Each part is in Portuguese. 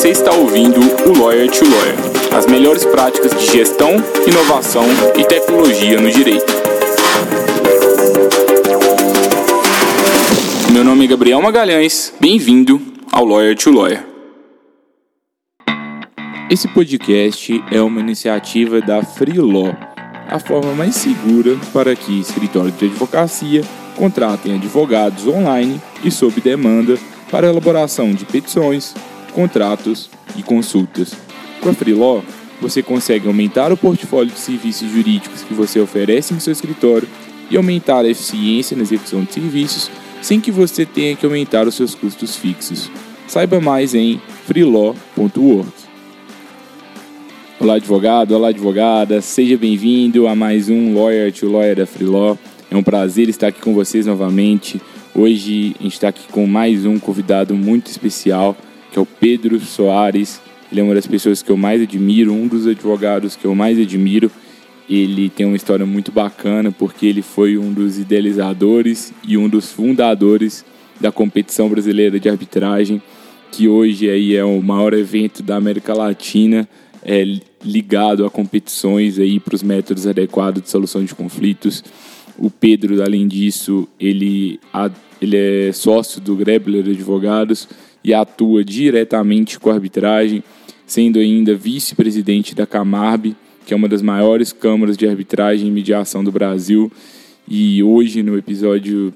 Você está ouvindo o Lawyer to Lawyer, as melhores práticas de gestão, inovação e tecnologia no direito. Meu nome é Gabriel Magalhães, bem-vindo ao Lawyer to Lawyer. Esse podcast é uma iniciativa da Freelaw, a forma mais segura para que escritórios de advocacia contratem advogados online e sob demanda para elaboração de petições, contratos e consultas. Com a Freelaw, você consegue aumentar o portfólio de serviços jurídicos que você oferece em seu escritório e aumentar a eficiência na execução de serviços sem que você tenha que aumentar os seus custos fixos. Saiba mais em freelaw.org. Olá, advogado, olá, advogada, seja bem-vindo a mais um Lawyer to Lawyer da Freelaw. É um prazer estar aqui com vocês novamente. Hoje a gente está aqui com mais um convidado muito especial, que é o Pedro Soares. Ele é uma das pessoas que eu mais admiro, um dos advogados que eu mais admiro. Ele tem uma história muito bacana porque ele foi um dos idealizadores e um dos fundadores da competição brasileira de arbitragem, que hoje aí é o maior evento da América Latina, é, ligado a competições aí para os métodos adequados de solução de conflitos. O Pedro, além disso, ele, ele é sócio do Grebler Advogados e atua diretamente com a arbitragem, sendo ainda vice-presidente da Camarb, que é uma das maiores câmaras de arbitragem e mediação do Brasil. E hoje, no episódio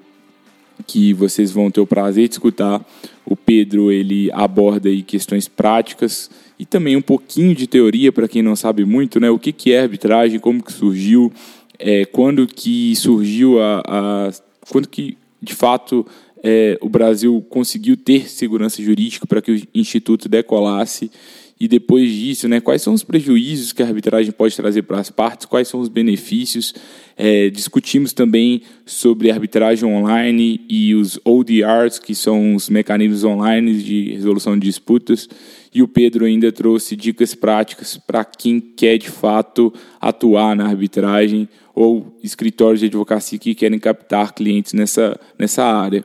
que vocês vão ter o prazer de escutar, o Pedro ele aborda aí questões práticas e também um pouquinho de teoria para quem não sabe muito, né? O que, que é arbitragem, como que surgiu, é, quando que surgiu a, a, quando que de fato é, o Brasil conseguiu ter segurança jurídica para que o instituto decolasse e depois disso, né, quais são os prejuízos que a arbitragem pode trazer para as partes, quais são os benefícios. É, discutimos também sobre arbitragem online e os ODRs, que são os mecanismos online de resolução de disputas. E o Pedro ainda trouxe dicas práticas para quem quer de fato atuar na arbitragem ou escritórios de advocacia que querem captar clientes nessa, nessa área.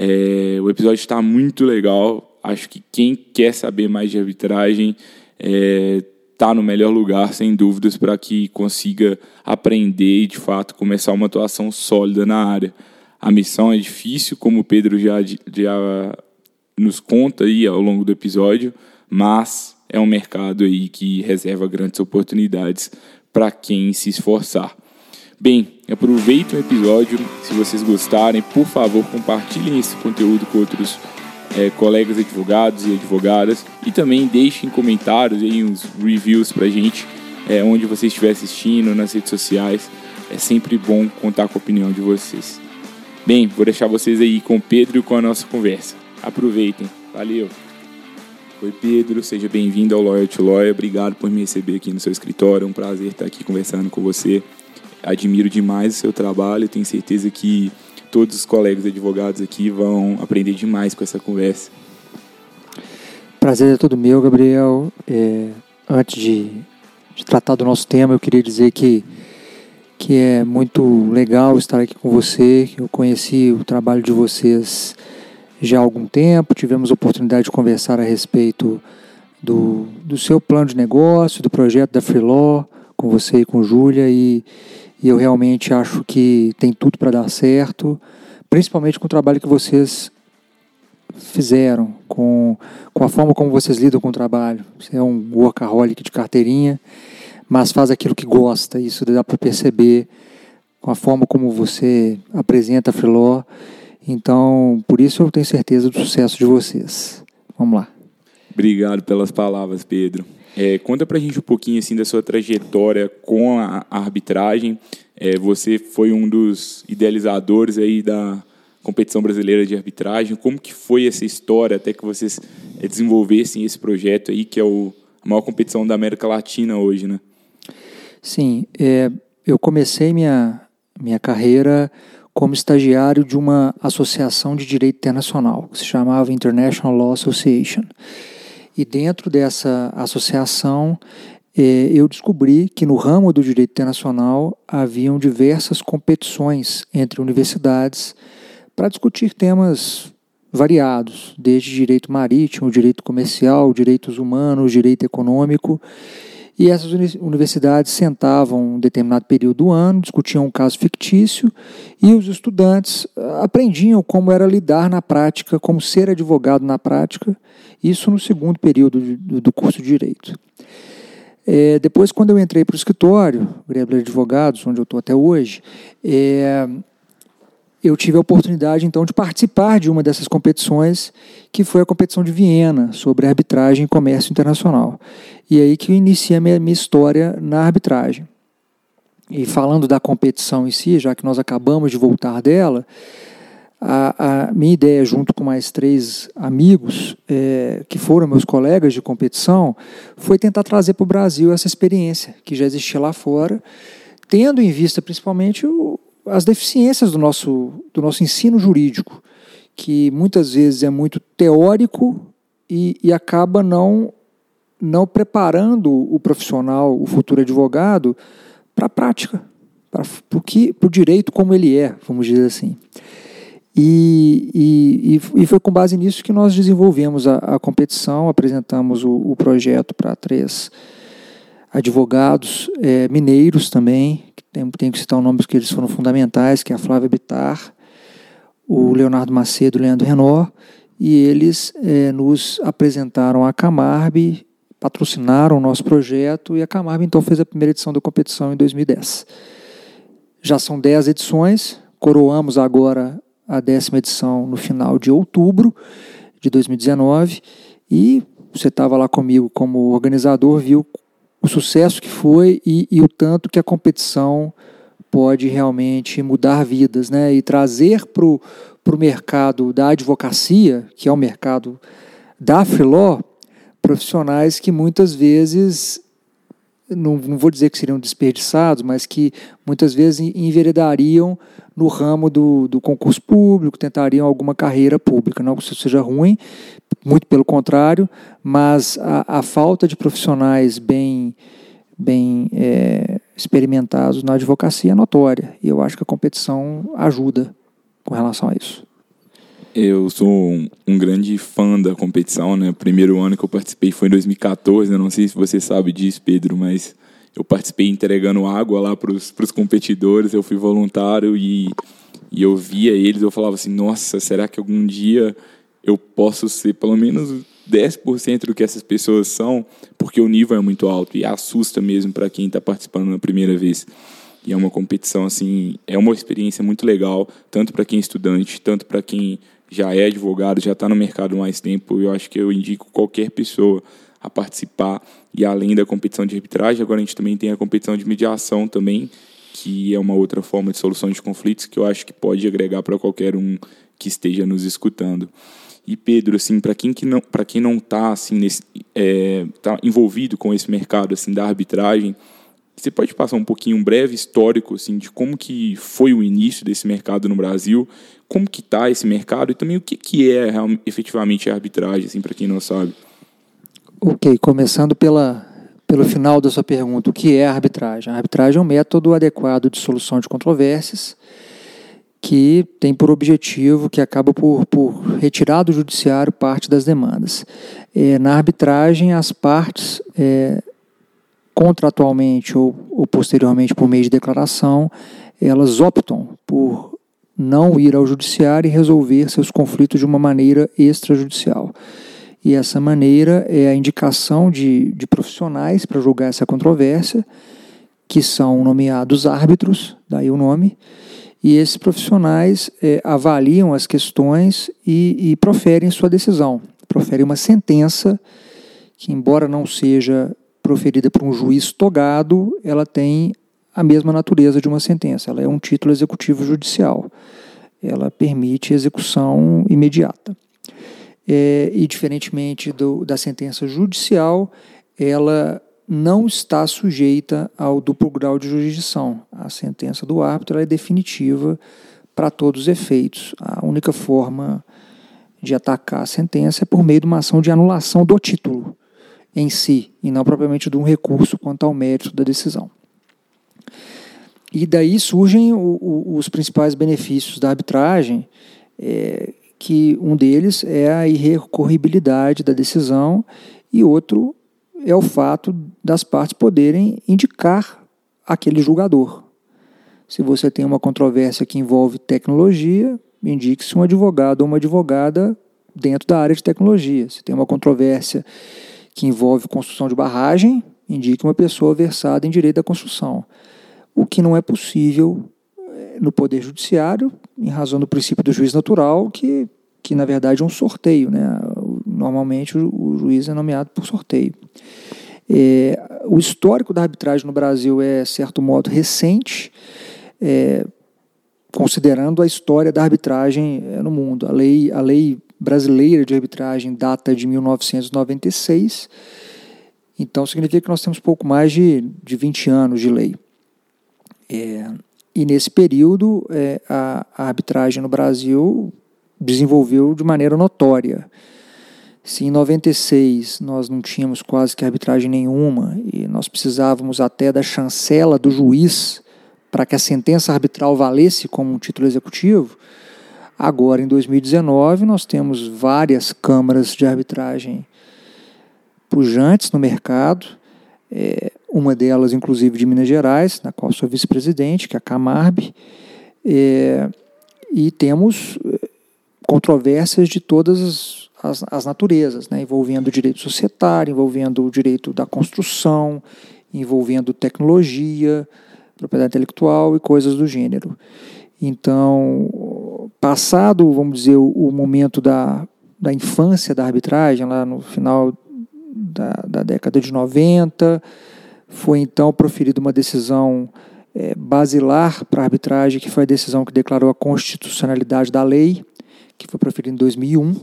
É, o episódio está muito legal. Acho que quem quer saber mais de arbitragem está é, tá no melhor lugar, sem dúvidas, para que consiga aprender e, de fato, começar uma atuação sólida na área. A missão é difícil, como o Pedro já, já nos conta aí ao longo do episódio, mas é um mercado aí que reserva grandes oportunidades para quem se esforçar. Bem, aproveitem o episódio. Se vocês gostarem, por favor, compartilhem esse conteúdo com outros é, colegas advogados e advogadas. E também deixem comentários e uns reviews pra gente, é, onde você estiver assistindo, nas redes sociais. É sempre bom contar com a opinião de vocês. Bem, vou deixar vocês aí com o Pedro e com a nossa conversa. Aproveitem. Valeu! Oi Pedro, seja bem-vindo ao Lawyer to Lawyer. Obrigado por me receber aqui no seu escritório. É um prazer estar aqui conversando com você admiro demais o seu trabalho, tenho certeza que todos os colegas advogados aqui vão aprender demais com essa conversa. Prazer é todo meu, Gabriel. É, antes de, de, tratar do nosso tema, eu queria dizer que, que é muito legal estar aqui com você. Eu conheci o trabalho de vocês já há algum tempo, tivemos a oportunidade de conversar a respeito do, do seu plano de negócio, do projeto da Freelaw, com você e com Júlia, e, e eu realmente acho que tem tudo para dar certo, principalmente com o trabalho que vocês fizeram, com, com a forma como vocês lidam com o trabalho. Você é um workaholic de carteirinha, mas faz aquilo que gosta, isso dá para perceber com a forma como você apresenta a Freeló. Então, por isso eu tenho certeza do sucesso de vocês. Vamos lá. Obrigado pelas palavras, Pedro. É, conta pra gente um pouquinho assim da sua trajetória com a, arbitragem. É, você foi um dos idealizadores aí da competição brasileira de arbitragem. Como que foi essa história até que vocês é, desenvolvessem esse projeto aí, que é o, a maior competição da América Latina hoje, né? Sim, é, eu comecei minha, minha carreira como estagiário de uma associação de direito internacional, que se chamava International Law Association. E dentro dessa associação, é, eu descobri que no ramo do direito internacional haviam diversas competições entre universidades para discutir temas variados, desde direito marítimo, direito comercial, direitos humanos, direito econômico. E essas universidades sentavam um determinado período do ano, discutiam um caso fictício e os estudantes ah, aprendiam como era lidar na prática, como ser advogado na prática, isso no segundo período do curso de Direito. É, depois, quando eu entrei para o escritório, Greber Advogados, onde eu estou até hoje, é, eu tive a oportunidade então de participar de uma dessas competições, que foi a competição de Viena sobre arbitragem e comércio internacional. E aí que eu iniciei a minha, minha história na arbitragem. E falando da competição em si, já que nós acabamos de voltar dela, a, a minha ideia, junto com mais três amigos, é, que foram meus colegas de competição, foi tentar trazer para o Brasil essa experiência que já existia lá fora, tendo em vista principalmente o, as deficiências do nosso, do nosso ensino jurídico, que muitas vezes é muito teórico e, e acaba não, não preparando o profissional, o futuro advogado, para a prática, para o direito como ele é, vamos dizer assim. E, e, e, foi com base nisso que nós desenvolvemos a, a competição, apresentamos o, o projeto para três advogados é, mineiros também, tem, tem que citar o nome porque eles foram fundamentais, que é a Flávia Bitar, o Leonardo Macedo o Leandro Renó, e eles é, nos apresentaram a Camarb, patrocinaram o nosso projeto, e a Camarb então fez a primeira edição da competição em 2010. Já são dez edições, coroamos agora a décima edição no final de outubro de 2019, e você estava lá comigo como organizador, viu o sucesso que foi e, e o tanto que a competição pode realmente mudar vidas, né? E trazer para o mercado da advocacia, que é o mercado da freeló, profissionais que muitas vezes não, não vou dizer que seriam desperdiçados, mas que muitas vezes enveredariam no ramo do, do concurso público, tentariam alguma carreira pública. Não que isso seja ruim, muito pelo contrário, mas a, a falta de profissionais bem, bem é, experimentados na advocacia é notória. E eu acho que a competição ajuda com relação a isso. Eu sou um, um, grande fã da competição, né? O primeiro ano que eu participei foi em 2014, eu não sei se você sabe disso, Pedro, mas eu participei entregando água lá para os competidores, eu fui voluntário e, e eu via eles, eu falava assim, nossa, será que algum dia eu posso ser pelo menos 10% do que essas pessoas são, porque o nível é muito alto e assusta mesmo para quem está participando na primeira vez. E é uma competição assim, é uma experiência muito legal, tanto para quem é estudante, tanto para quem já é advogado, já está no mercado há mais tempo. Eu acho que eu indico qualquer pessoa a participar. E além da competição de arbitragem, agora a gente também tem a competição de mediação também, que é uma outra forma de solução de conflitos que eu acho que pode agregar para qualquer um que esteja nos escutando. E Pedro, assim, para quem que não, para quem não está assim nesse, é, tá envolvido com esse mercado assim da arbitragem, você pode passar um pouquinho um breve histórico assim de como que foi o início desse mercado no Brasil, como que está esse mercado e também o que que é efetivamente a arbitragem, assim, para quem não sabe. Ok, começando pela, pelo final da sua pergunta, o que é a arbitragem? A arbitragem é um método adequado de solução de controvérsias que tem por objetivo, que acaba por, por retirar do judiciário parte das demandas. É, na arbitragem, as partes, é, contratualmente ou, ou posteriormente por meio de declaração, elas optam por não ir ao judiciário e resolver seus conflitos de uma maneira extrajudicial. E essa maneira é a indicação de, de profissionais para julgar essa controvérsia, que são nomeados árbitros, daí o nome, e esses profissionais é, avaliam as questões e, e proferem sua decisão. Proferem uma sentença que, embora não seja proferida por um juiz togado, ela tem a mesma natureza de uma sentença. Ela é um título executivo judicial. Ela permite execução imediata é, e diferentemente do, da sentença judicial, ela não está sujeita ao duplo grau de jurisdição. A sentença do árbitro é definitiva para todos os efeitos. A única forma de atacar a sentença é por meio de uma ação de anulação do título em si, e não propriamente de um recurso quanto ao mérito da decisão. E daí surgem o, o, os principais benefícios da arbitragem, é, que um deles é a irrecorribilidade da decisão e outro é o fato das partes poderem indicar aquele julgador. Se você tem uma controvérsia que envolve tecnologia, indique-se um advogado ou uma advogada dentro da área de tecnologia. Se tem uma controvérsia que envolve construção de barragem, indique uma pessoa versada em direito da construção. O que não é possível eh, no Poder Judiciário, em razão do princípio do juiz natural, que, que na verdade é um sorteio. Né? Normalmente o, juiz é nomeado por sorteio. É, o histórico da arbitragem no Brasil é, certo modo, recente, é, considerando a história da arbitragem é, no mundo. A lei, a lei brasileira de arbitragem data de 1996, então significa que nós temos pouco mais de, de 20 anos de lei. É, e nesse período, é, a, a arbitragem no Brasil desenvolveu de maneira notória. Se em 96 nós não tínhamos quase que arbitragem nenhuma e nós precisávamos até da chancela do juiz para que a sentença arbitral valesse como um título executivo, agora em 2019 nós temos várias câmaras de arbitragem pujantes no mercado, é, uma delas inclusive de Minas Gerais, na qual sou vice-presidente, que é a Camarb, é, e temos é, controvérsias de todas as, as, as naturezas, né, envolvendo o direito societário, envolvendo o direito da construção, envolvendo tecnologia, propriedade intelectual e coisas do gênero. Então, passado, vamos dizer, o, o momento da, da infância da arbitragem, lá no final da, da década de 90. Foi então proferida uma decisão é, basilar para a arbitragem, que foi a decisão que declarou a constitucionalidade da lei, que foi proferida em 2001.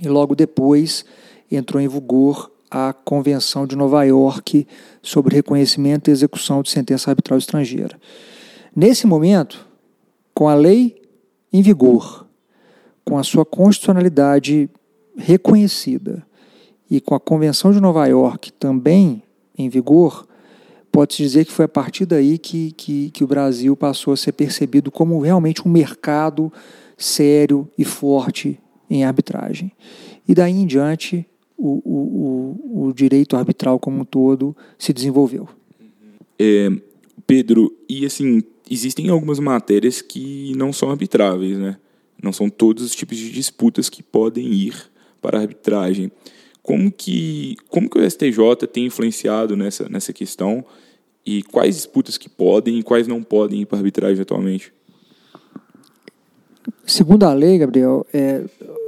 E logo depois entrou em vigor a Convenção de Nova York sobre reconhecimento e execução de sentença arbitral estrangeira. Nesse momento, com a lei em vigor, com a sua constitucionalidade reconhecida, e com a Convenção de Nova York também em vigor, pode-se dizer que foi a partir daí que, que, que o Brasil passou a ser percebido como realmente um mercado sério e forte em arbitragem. E daí em diante, o, o, o, direito arbitral como um todo se desenvolveu. É, Pedro, e assim, existem algumas matérias que não são arbitráveis, né? Não são todos os tipos de disputas que podem ir para a arbitragem. Como que, como que o STJ tem influenciado nessa, nessa questão e quais disputas que podem e quais não podem ir para a arbitragem atualmente? Segundo a lei, Gabriel, é,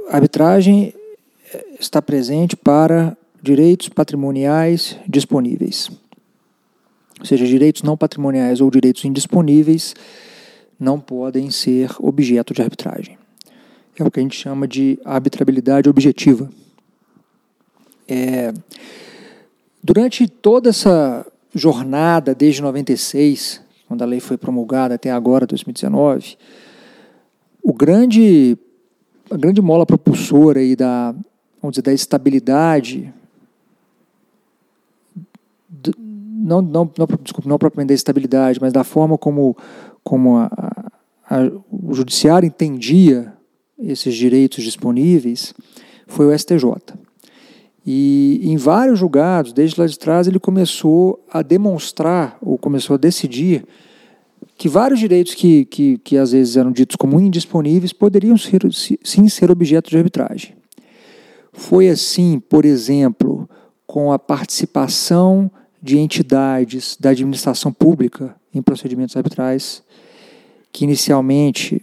a arbitragem é, está presente para direitos patrimoniais disponíveis. Seja, direitos não patrimoniais ou direitos indisponíveis não podem ser objeto de arbitragem. É o que a gente chama de arbitrabilidade objetiva. É, durante toda essa jornada, desde 96, quando a lei foi promulgada até agora, 2019, o grande, a grande mola propulsora aí da, vamos dizer, da estabilidade, não, não, não, desculpa, não propriamente da estabilidade, mas da forma como, como a, a, o judiciário entendia esses direitos disponíveis, foi o STJ. E em vários julgados, desde lá de trás, ele começou a demonstrar, ou começou a decidir, que vários direitos que, que, que às vezes eram ditos como indisponíveis poderiam ser, sim ser objeto de arbitragem. Foi assim, por exemplo, com a participação de entidades da administração pública em procedimentos arbitrais, que inicialmente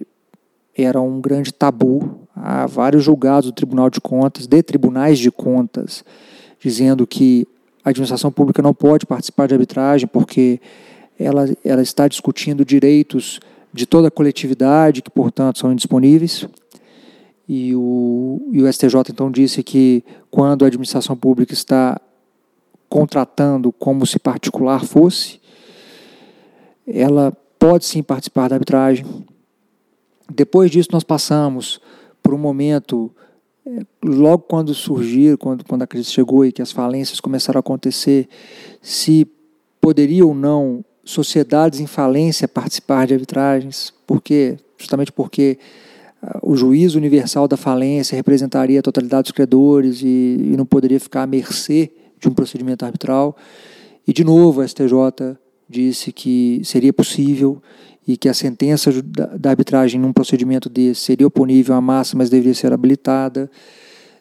era um grande tabu. Há vários julgados do Tribunal de Contas, de tribunais de contas, dizendo que a administração pública não pode participar de arbitragem porque ela, ela está discutindo direitos de toda a coletividade, que, portanto, são indisponíveis. E o, e o STJ então disse que quando a administração pública está contratando como se particular fosse, ela pode sim participar da arbitragem, depois disso, nós passamos por um momento, é, logo quando surgir, quando, quando a crise chegou e que as falências começaram a acontecer, se poderia ou não sociedades em falência participar de arbitragens, porque justamente porque o juiz universal da falência representaria a totalidade dos credores e, e não poderia ficar à mercê de um procedimento arbitral. E, de novo, a STJ disse que seria possível e que a sentença da arbitragem num procedimento desse seria oponível à massa, mas deveria ser habilitada.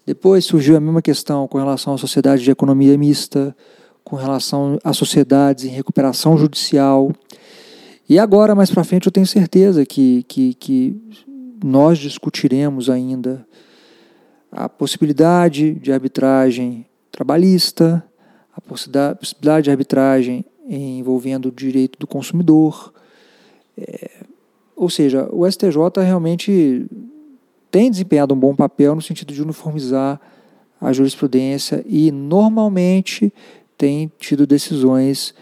Depois surgiu a mesma questão com relação à sociedade de economia mista, com relação às sociedades em recuperação judicial. E agora, mais para frente, eu tenho certeza que, que, que nós discutiremos ainda a possibilidade de arbitragem trabalhista, a possibilidade de arbitragem envolvendo o direito do consumidor. É, ou seja, o STJ realmente tem desempenhado um bom papel no sentido de uniformizar a jurisprudência e normalmente tem tido decisões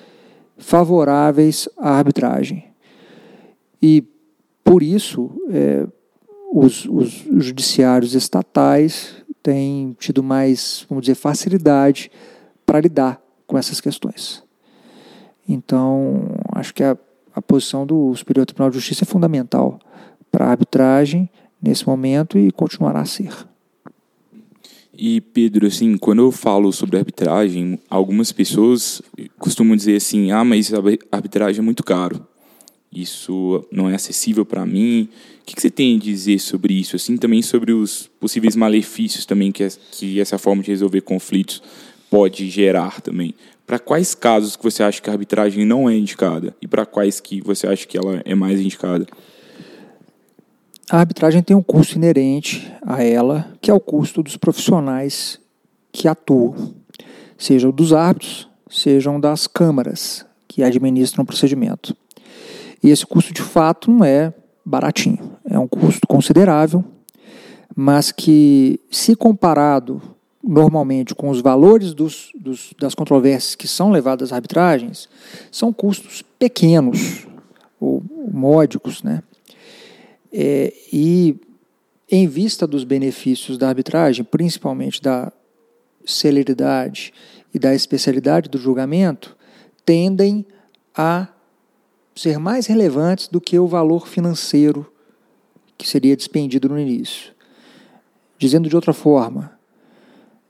favoráveis à arbitragem. E por isso, é, os, os judiciários estatais têm tido mais, vamos dizer, facilidade para lidar com essas questões. Então, acho que a, a posição do Superior Tribunal de Justiça é fundamental para a arbitragem nesse momento e continuará a ser. E Pedro, assim, quando eu falo sobre arbitragem, algumas pessoas costumam dizer assim: "Ah, mas a arbitragem é muito caro. Isso não é acessível para mim". O que, você tem a dizer sobre isso, assim, também sobre os possíveis malefícios também que, que essa forma de resolver conflitos pode gerar também? Para quais casos que você acha que a arbitragem não é indicada e para quais que você acha que ela é mais indicada? A arbitragem tem um custo inerente a ela, que é o custo dos profissionais que atuam, sejam dos árbitros, sejam das câmaras que administram o procedimento. E esse custo de fato não é baratinho, é um custo considerável, mas que, se comparado normalmente com os valores dos, dos, das controvérsias que são levadas às arbitragens, são custos pequenos ou módicos, né? É, e em vista dos benefícios da arbitragem, principalmente da celeridade e da especialidade do julgamento, tendem a ser mais relevantes do que o valor financeiro que seria despendido no início. Dizendo de outra forma,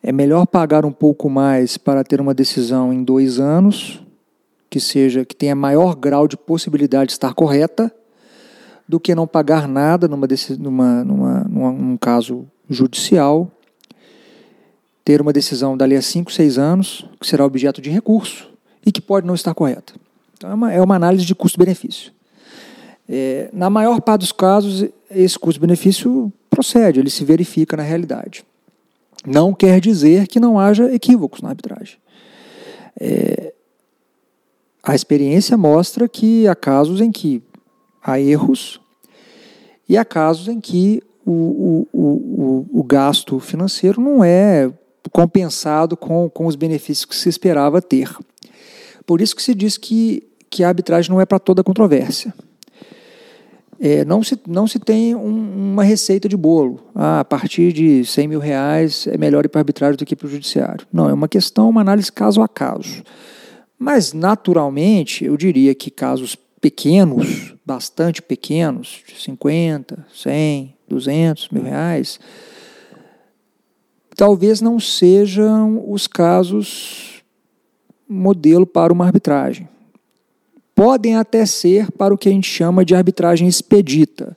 é melhor pagar um pouco mais para ter uma decisão em dois anos, que seja que tenha maior grau de possibilidade de estar correta, do que não pagar nada numa, numa, numa, numa, num caso judicial, ter uma decisão dali a 5, 6 anos, que será objeto de recurso e que pode não estar correta. Então é uma, é uma análise de custo-benefício. É, na maior parte dos casos, esse custo-benefício procede, ele se verifica na realidade. Não quer dizer que não haja equívocos na arbitragem. É, a experiência mostra que há casos em que há erros e há casos em que o, o, o, o gasto financeiro não é compensado com, com os benefícios que se esperava ter. Por isso que se diz que, que a arbitragem não é para toda controvérsia. É, não, se, não se tem um, uma receita de bolo. Ah, a partir de 100 mil reais é melhor ir para a arbitragem do que para o judiciário. Não, é uma questão, uma análise caso a caso. Mas, naturalmente, eu diria que casos pequenos, bastante pequenos, de 50, 100, 200 mil reais, talvez não sejam os casos modelo para uma arbitragem. Podem até ser para o que a gente chama de arbitragem expedita,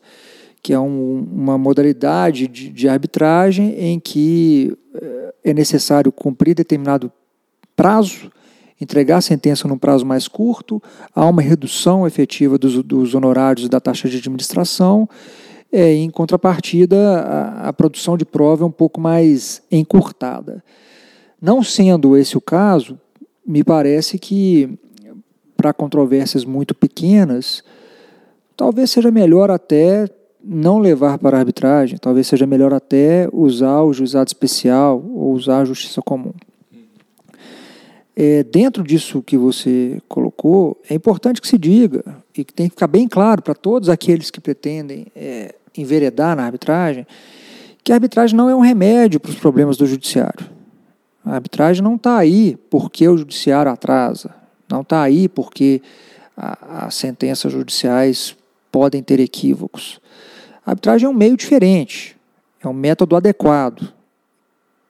que é um, uma modalidade de, de arbitragem em que eh, é necessário cumprir determinado prazo entregar a sentença num prazo mais curto, há uma redução efetiva dos, dos honorários da taxa de administração, é, em contrapartida, a, a produção de prova é um pouco mais encurtada. Não sendo esse o caso, me parece que para controvérsias muito pequenas, talvez seja melhor até não levar para a arbitragem, talvez seja melhor até usar o juizado especial ou usar a justiça comum. É, dentro disso que você colocou, é importante que se diga e que tem que ficar bem claro para todos aqueles que pretendem é, enveredar na arbitragem que a arbitragem não é um remédio para os problemas do judiciário. A arbitragem não está aí porque o judiciário atrasa, não está aí porque as sentenças judiciais podem ter equívocos. A arbitragem é um meio diferente, é um método adequado,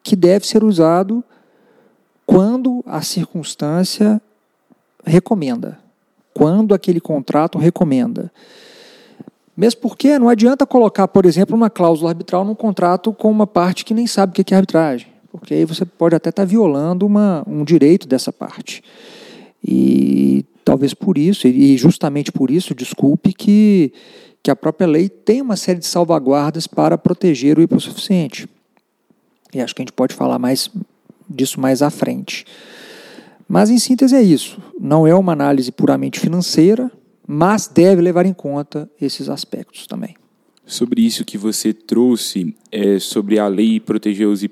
que deve ser usado quando a circunstância recomenda, quando aquele contrato recomenda. Mesmo porque não adianta colocar, por exemplo, uma cláusula arbitral num contrato com uma parte que nem sabe o que é arbitragem, porque aí você pode até estar violando uma, um direito dessa parte. E talvez por isso, e justamente por isso, desculpe, que, que a própria lei tem uma série de salvaguardas para proteger o hipossuficiente. E acho que a gente pode falar mais disso mais à frente. Mas, em síntese, é isso. Não é uma análise puramente financeira, mas deve levar em conta esses aspectos também. Sobre isso que você trouxe, é, sobre a lei proteger os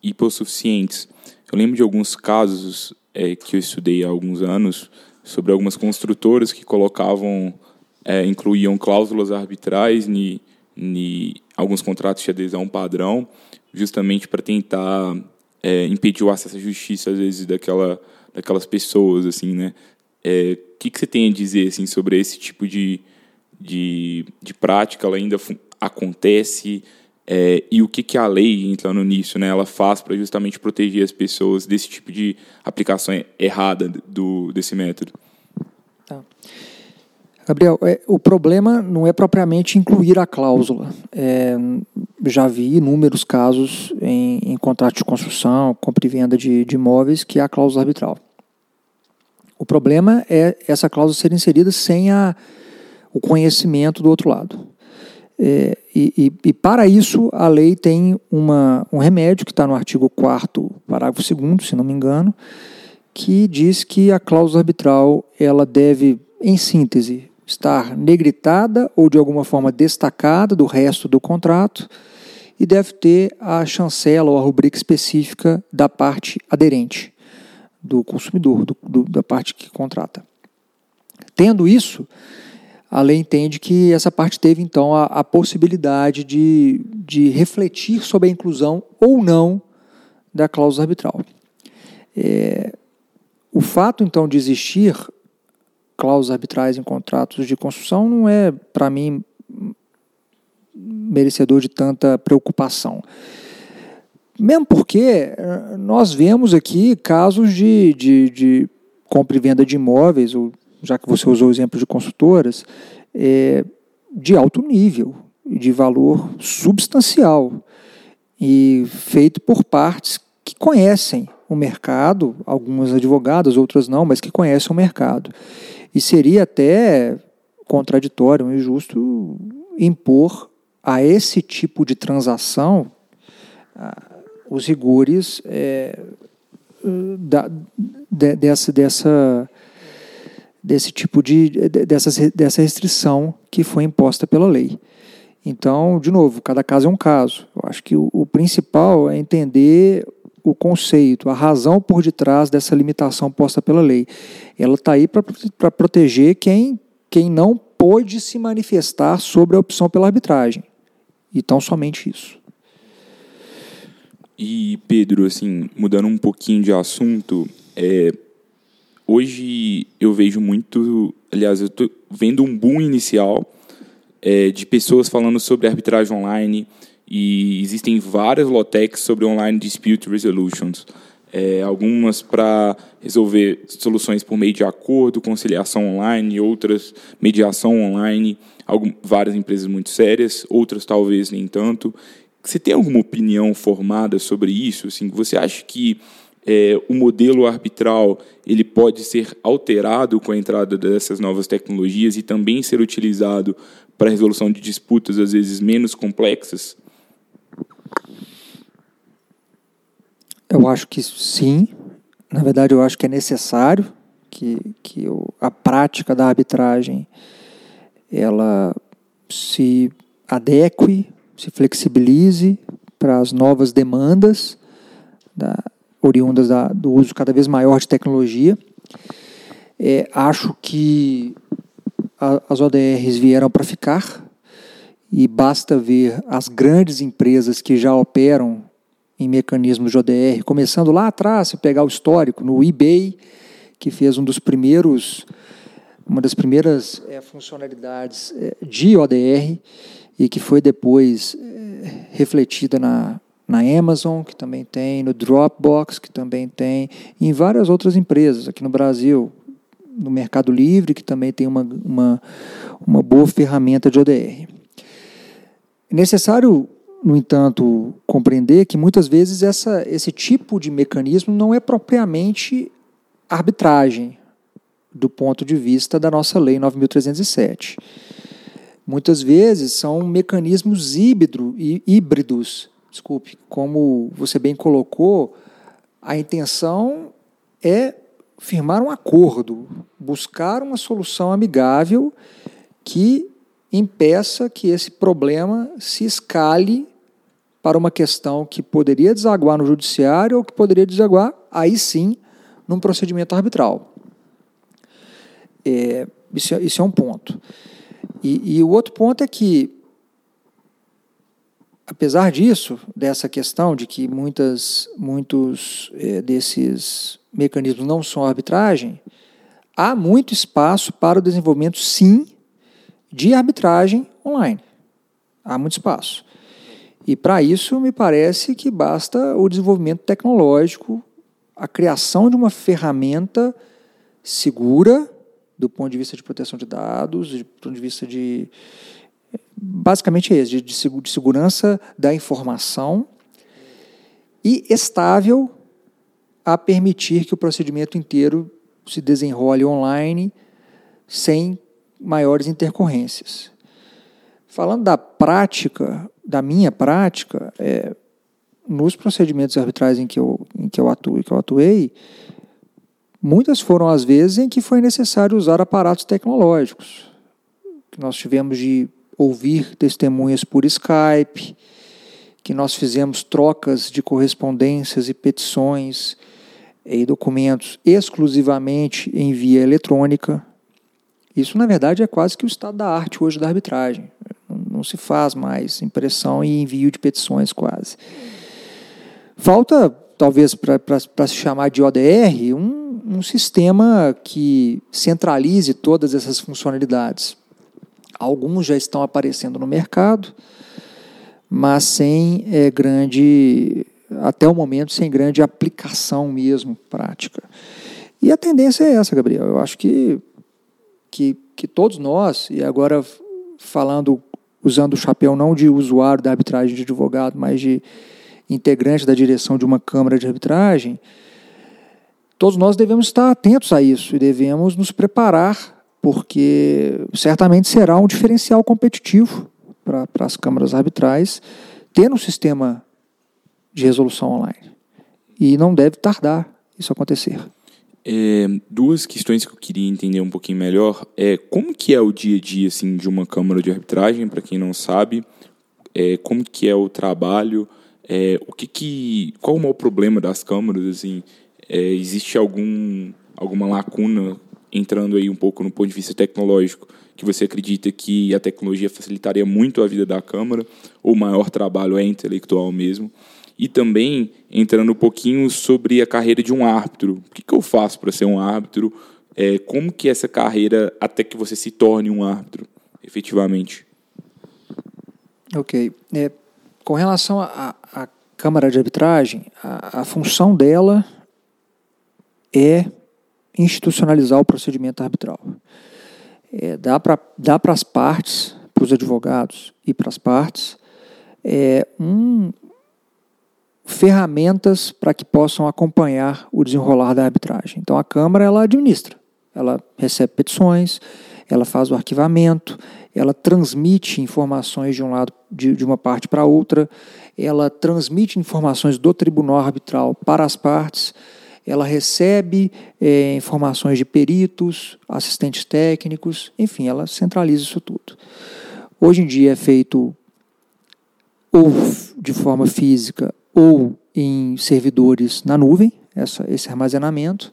hipossuficientes. Eu lembro de alguns casos é, que eu estudei há alguns anos sobre algumas construtoras que colocavam, é, incluíam cláusulas arbitrais em alguns contratos de adesão padrão, justamente para tentar é, impedir o acesso à justiça, às vezes, daquela, daquelas pessoas, assim, né? O é, que, que você tem a dizer, assim, sobre esse tipo de, de, de prática? Ela ainda acontece? É, e o que, que a lei, entrando nisso, né, ela faz para justamente proteger as pessoas desse tipo de aplicação errada do, desse método? Tá. Gabriel, é, o problema não é propriamente incluir a cláusula. É, já vi inúmeros casos em, em contrato de construção, compra e venda de, de imóveis, que é a cláusula arbitral. O problema é essa cláusula ser inserida sem a, o conhecimento do outro lado. É, e, e, e, para isso, a lei tem uma, um remédio que está no artigo 4 parágrafo 2 se não me engano, que diz que a cláusula arbitral ela deve, em síntese, estar negritada ou de alguma forma destacada do resto do contrato e deve ter a chancela ou a rubrica específica da parte aderente do consumidor, do, do, da parte que contrata. Tendo isso, a lei entende que essa parte teve, então, a, a possibilidade de, de refletir sobre a inclusão ou não da cláusula arbitral. É, o fato, então, de existir cláusulas arbitrais em contratos de construção não é, para mim, merecedor de tanta preocupação. Mesmo porque eh, nós vemos aqui casos de, de, de compra e venda de imóveis, ou já que você usou o exemplo de consultoras, é, de alto nível, de valor substancial, e feito por partes que conhecem o mercado, algumas advogadas, outras não, mas que conhecem o mercado. E seria até contraditório, injusto, impor a esse tipo de transação os rigores é, da, de, dessa, dessa desse tipo de dessa, dessa restrição que foi imposta pela lei. Então, de novo, cada caso é um caso. Eu acho que o, o principal é entender o conceito, a razão por detrás dessa limitação posta pela lei. Ela está aí para proteger quem, quem não pôde se manifestar sobre a opção pela arbitragem. Então, somente isso. E, Pedro, assim, mudando um pouquinho de assunto, é, hoje eu vejo muito, aliás, eu estou vendo um boom inicial é, de pessoas falando sobre arbitragem online e existem várias lotecs sobre online dispute resolutions. É, algumas para resolver soluções por meio de acordo, conciliação online, outras mediação online, algumas, várias empresas muito sérias, outras talvez nem tanto. Você tem alguma opinião formada sobre isso? Assim, você acha que é, o modelo arbitral ele pode ser alterado com a entrada dessas novas tecnologias e também ser utilizado para a resolução de disputas às vezes menos complexas? Eu acho que sim. Na verdade, eu acho que é necessário que, que a prática da arbitragem ela se adeque, se flexibilize para as novas demandas da, oriundas da, do uso cada vez maior de tecnologia. É, acho que a, as ODRs vieram para ficar e basta ver as grandes empresas que já operam em mecanismos de ODR, começando lá atrás, se pegar o histórico, no eBay, que fez um dos primeiros uma das primeiras é, funcionalidades é, de ODR e que foi depois é, refletida na, na Amazon, que também tem, no Dropbox, que também tem, em várias outras empresas aqui no Brasil, no Mercado Livre, que também tem uma, uma, uma boa ferramenta de ODR. É necessário, no entanto, compreender que muitas vezes essa, esse tipo de mecanismo não é propriamente arbitragem do ponto de vista da nossa Lei 9.307. Muitas vezes são mecanismos híbrido, híbridos, desculpe, como você bem colocou, a intenção é firmar um acordo, buscar uma solução amigável que impeça que esse problema se escale para uma questão que poderia desaguar no judiciário ou que poderia desaguar, aí sim, num procedimento arbitral. É, isso, é, isso, é um ponto. E, e o outro ponto é que, apesar disso, dessa questão de que muitas, muitos é, desses mecanismos não são arbitragem, há muito espaço para o desenvolvimento, sim, de arbitragem online. Há muito espaço. E para isso, me parece que basta o desenvolvimento tecnológico, a criação de uma ferramenta segura do ponto de vista de proteção de dados, do ponto de vista de. Basicamente é esse, de, de segurança da informação e estável a permitir que o procedimento inteiro se desenrole online sem maiores intercorrências. Falando da prática, da minha prática, é, nos procedimentos arbitrais em que eu, em que eu atuo, que eu atuei, muitas foram as vezes em que foi necessário usar aparatos tecnológicos. Nós tivemos de ouvir testemunhas por Skype, que nós fizemos trocas de correspondências e petições e documentos exclusivamente em via eletrônica. Isso, na verdade, é quase que o estado da arte hoje da arbitragem. Não se faz mais impressão e envio de petições quase. Falta, talvez, para se chamar de ODR, um, um sistema que centralize todas essas funcionalidades. Alguns já estão aparecendo no mercado, mas sem é, grande, até o momento, sem grande aplicação mesmo prática. E a tendência é essa, Gabriel. Eu acho que que, que todos nós, e agora falando, usando o chapéu não de usuário da arbitragem de advogado, mas de integrante da direção de uma Câmara de Arbitragem, todos nós devemos estar atentos a isso e devemos nos preparar, porque certamente será um diferencial competitivo para, as câmaras arbitrais ter um sistema de resolução online. E não deve tardar isso acontecer. É, duas questões que eu queria entender um pouquinho melhor é como que é o dia a dia assim de uma câmara de arbitragem para quem não sabe é, como que é o trabalho é, o que que qual o maior problema das câmaras assim é, existe algum alguma lacuna entrando aí um pouco no ponto de vista tecnológico que você acredita que a tecnologia facilitaria muito a vida da câmara ou o maior trabalho é intelectual mesmo e também entrando um pouquinho sobre a carreira de um árbitro. O que, que eu faço para ser um árbitro? É, como que essa carreira até que você se torne um árbitro, efetivamente? Ok. É, com relação à Câmara de Arbitragem, a, a função dela é institucionalizar o procedimento arbitral. É, dá para dá as partes, para os advogados e para as partes, é, um, ferramentas para que possam acompanhar o desenrolar da arbitragem. Então a Câmara ela administra, ela recebe petições, ela faz o arquivamento, ela transmite informações de um lado de, de uma parte para outra, ela transmite informações do tribunal arbitral para as partes, ela recebe é, informações de peritos, assistentes técnicos, enfim, ela centraliza isso tudo. Hoje em dia é feito ou de forma física ou em servidores na nuvem, essa, esse armazenamento.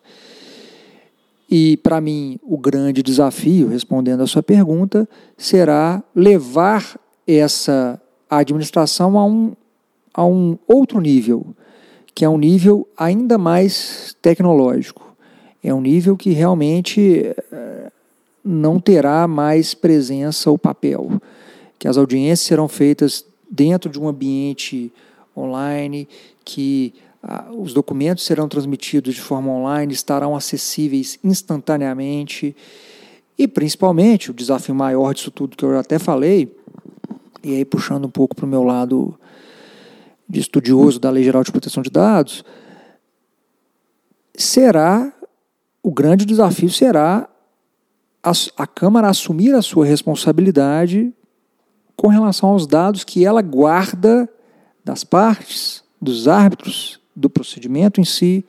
E, para mim, o grande desafio, respondendo à sua pergunta, será levar essa administração a um, a um outro nível, que é um nível ainda mais tecnológico. É um nível que realmente eh, não terá mais presença o papel, que as audiências serão feitas dentro de um ambiente online, que ah, os documentos serão transmitidos de forma online, estarão acessíveis instantaneamente. E principalmente, o desafio maior disso tudo que eu até falei, e aí puxando um pouco para o meu lado de estudioso da Lei Geral de Proteção de Dados, será o grande desafio será a, a Câmara assumir a sua responsabilidade com relação aos dados que ela guarda das partes, dos árbitros, do procedimento em si,